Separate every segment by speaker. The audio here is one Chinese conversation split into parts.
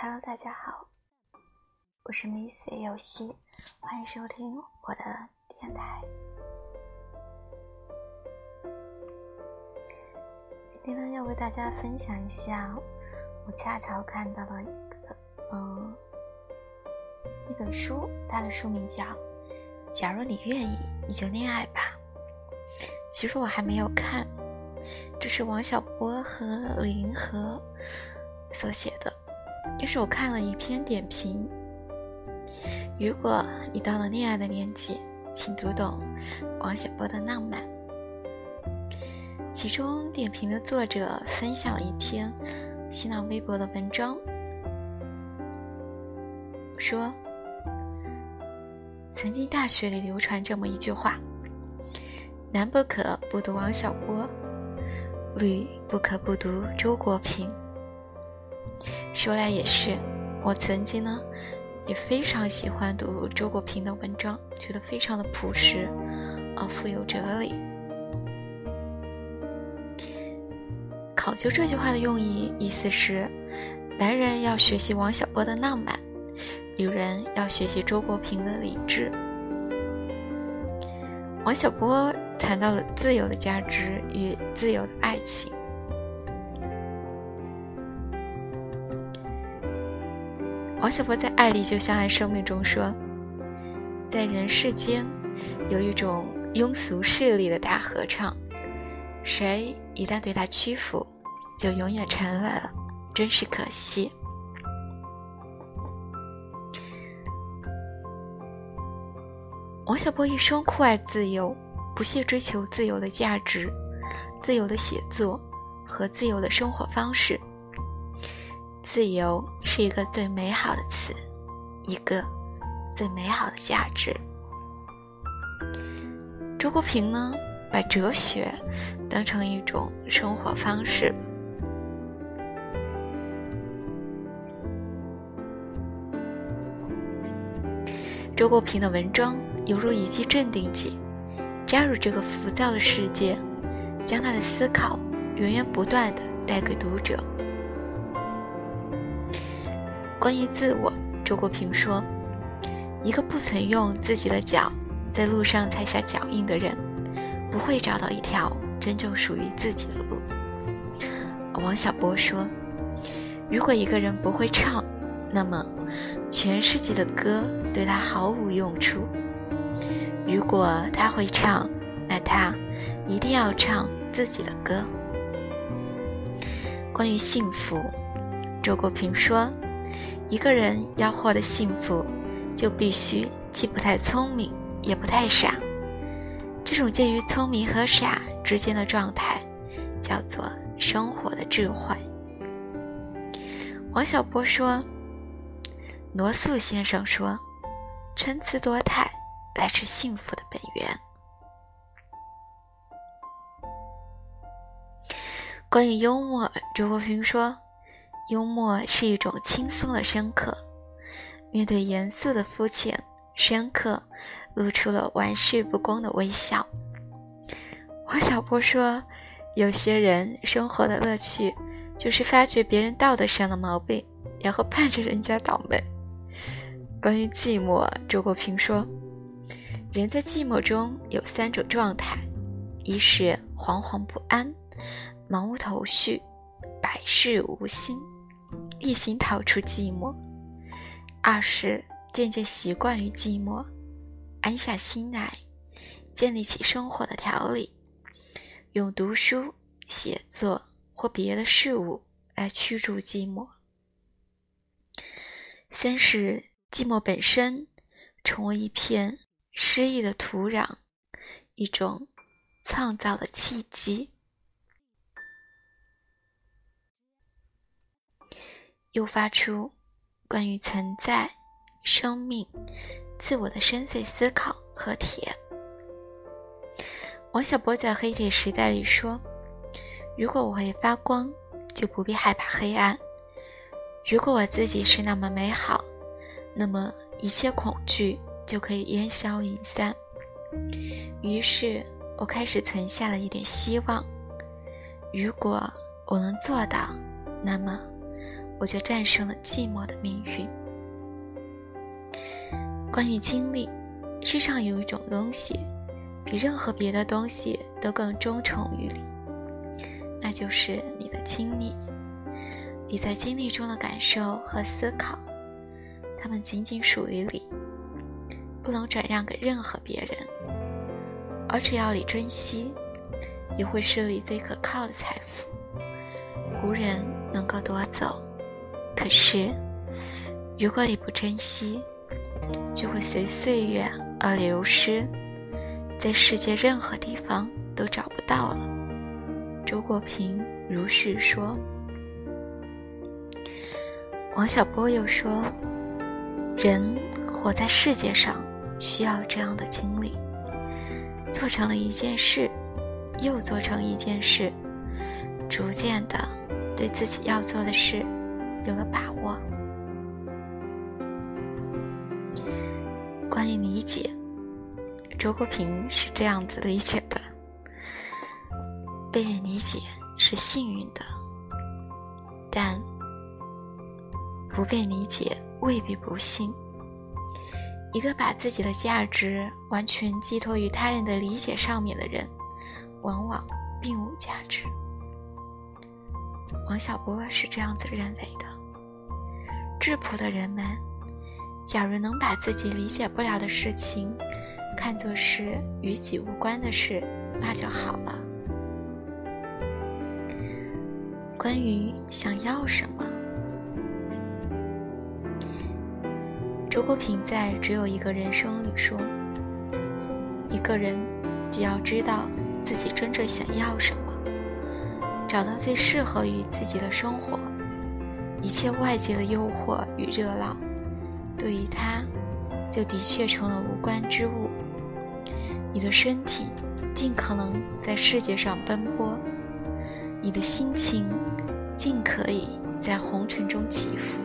Speaker 1: Hello，大家好，我是 Miss 游戏，欢迎收听我的电台。今天呢，要为大家分享一下我恰巧看到的一个嗯一本书，它的书名叫《假如你愿意，你就恋爱吧》。其实我还没有看，这是王小波和李银河所写的。但是我看了一篇点评，如果你到了恋爱的年纪，请读懂王小波的浪漫。其中点评的作者分享了一篇新浪微博的文章，说：曾经大学里流传这么一句话。男不可不读王小波，女不可不读周国平。说来也是，我曾经呢也非常喜欢读周国平的文章，觉得非常的朴实，而富有哲理。考究这句话的用意，意思是，男人要学习王小波的浪漫，女人要学习周国平的理智。王小波。谈到了自由的价值与自由的爱情。王小波在《爱里就像爱生命》中说：“在人世间，有一种庸俗势力的大合唱，谁一旦对他屈服，就永远沉沦了，真是可惜。”王小波一生酷爱自由。不懈追求自由的价值、自由的写作和自由的生活方式。自由是一个最美好的词，一个最美好的价值。周国平呢，把哲学当成一种生活方式。周国平的文章犹如一剂镇定剂。加入这个浮躁的世界，将他的思考源源不断的带给读者。关于自我，周国平说：“一个不曾用自己的脚在路上踩下脚印的人，不会找到一条真正属于自己的路。”王小波说：“如果一个人不会唱，那么全世界的歌对他毫无用处。”如果他会唱，那他一定要唱自己的歌。关于幸福，周国平说：“一个人要获得幸福，就必须既不太聪明，也不太傻。这种介于聪明和傻之间的状态，叫做生活的智慧。”王小波说：“罗素先生说，参差多态。”来自幸福的本源。关于幽默，周国平说：“幽默是一种轻松的深刻。面对严肃的肤浅，深刻露出了玩世不恭的微笑。”王小波说：“有些人生活的乐趣，就是发觉别人道德上的毛病，然后盼着人家倒霉。”关于寂寞，周国平说。人在寂寞中有三种状态：一是惶惶不安、茫无头绪、百事无心，一心逃出寂寞；二是渐渐习惯于寂寞，安下心来，建立起生活的条理，用读书、写作或别的事物来驱逐寂寞；三是寂寞本身成为一片。诗意的土壤，一种创造的契机，诱发出关于存在、生命、自我的深邃思考和体验。王小波在《黑铁时代》里说：“如果我会发光，就不必害怕黑暗；如果我自己是那么美好，那么一切恐惧。”就可以烟消云散。于是我开始存下了一点希望。如果我能做到，那么我就战胜了寂寞的命运。关于经历，世上有一种东西，比任何别的东西都更忠诚于你，那就是你的经历。你在经历中的感受和思考，它们仅仅属于你，不能转让给任何别人。而只要你珍惜，也会是你最可靠的财富，无人能够夺走。可是，如果你不珍惜，就会随岁月而流失，在世界任何地方都找不到了。周国平如是说。王小波又说：“人活在世界上，需要这样的经历。做成了一件事，又做成一件事，逐渐的对自己要做的事有了把握。”关于理解，周国平是这样子理解的：被人理解是幸运的，但不被理解未必不幸。一个把自己的价值完全寄托于他人的理解上面的人，往往并无价值。王小波是这样子认为的：质朴的人们。假如能把自己理解不了的事情看作是与己无关的事，那就好了。关于想要什么，周国平在《只有一个人生》里说：“一个人只要知道自己真正想要什么，找到最适合于自己的生活，一切外界的诱惑与热闹。”对于他，就的确成了无关之物。你的身体尽可能在世界上奔波，你的心情尽可以在红尘中起伏。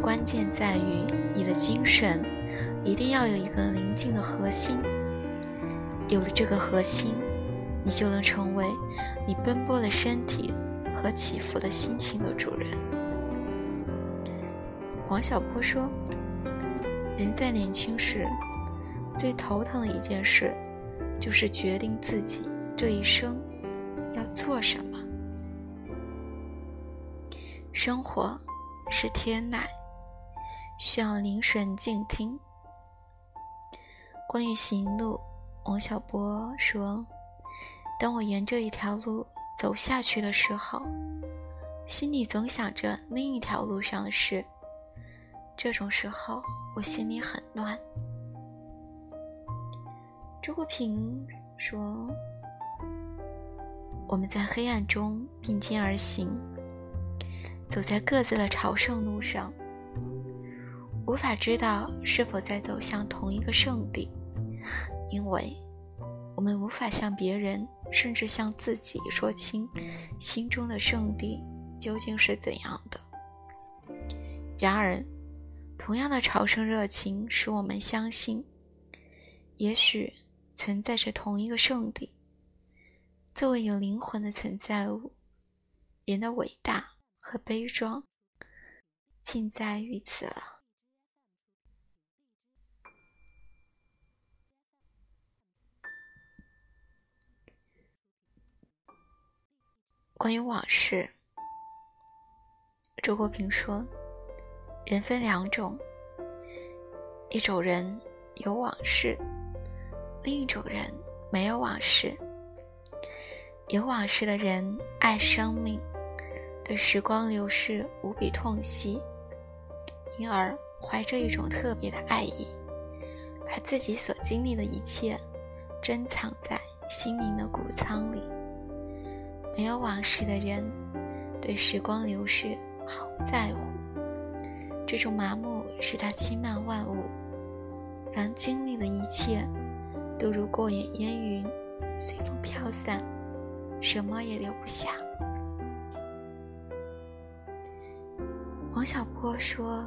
Speaker 1: 关键在于你的精神一定要有一个宁静的核心。有了这个核心，你就能成为你奔波的身体和起伏的心情的主人。王小波说：“人在年轻时，最头疼的一件事，就是决定自己这一生要做什么。生活是天籁，需要凝神静听。关于行路，王小波说：当我沿着一条路走下去的时候，心里总想着另一条路上的事。”这种时候，我心里很乱。周国平说：“我们在黑暗中并肩而行，走在各自的朝圣路上，无法知道是否在走向同一个圣地，因为我们无法向别人，甚至向自己说清心中的圣地究竟是怎样的。然而。”同样的朝圣热情使我们相信，也许存在着同一个圣地。作为有灵魂的存在物，人的伟大和悲壮，尽在于此了。关于往事，周国平说。人分两种，一种人有往事，另一种人没有往事。有往事的人爱生命，对时光流逝无比痛惜，因而怀着一种特别的爱意，把自己所经历的一切珍藏在心灵的谷仓里。没有往事的人，对时光流逝毫不在乎。这种麻木使他轻慢万物，凡经历的一切都如过眼烟云，随风飘散，什么也留不下。王小波说：“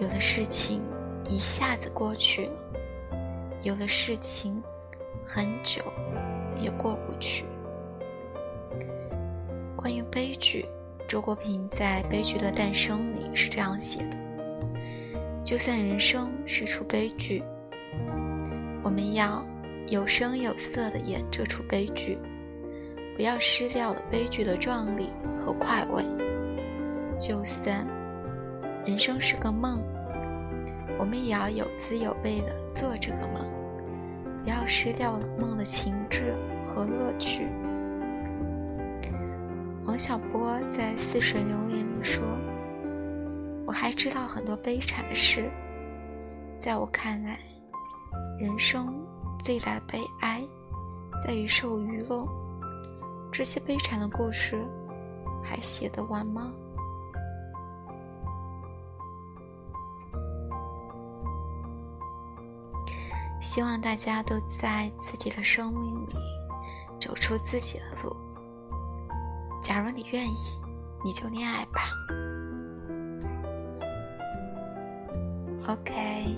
Speaker 1: 有的事情一下子过去，有的事情很久也过不去。”关于悲剧，周国平在《悲剧的诞生》里是这样写的：“就算人生是出悲剧，我们要有声有色地演这出悲剧，不要失掉了悲剧的壮丽和快慰。就算人生是个梦，我们也要有滋有味地做这个梦，不要失掉了梦的情致和乐趣。”王小波在《似水流年》里说：“我还知道很多悲惨的事，在我看来，人生最大的悲哀在于受愚弄。这些悲惨的故事还写得完吗？”希望大家都在自己的生命里走出自己的路。假如你愿意，你就恋爱吧。OK。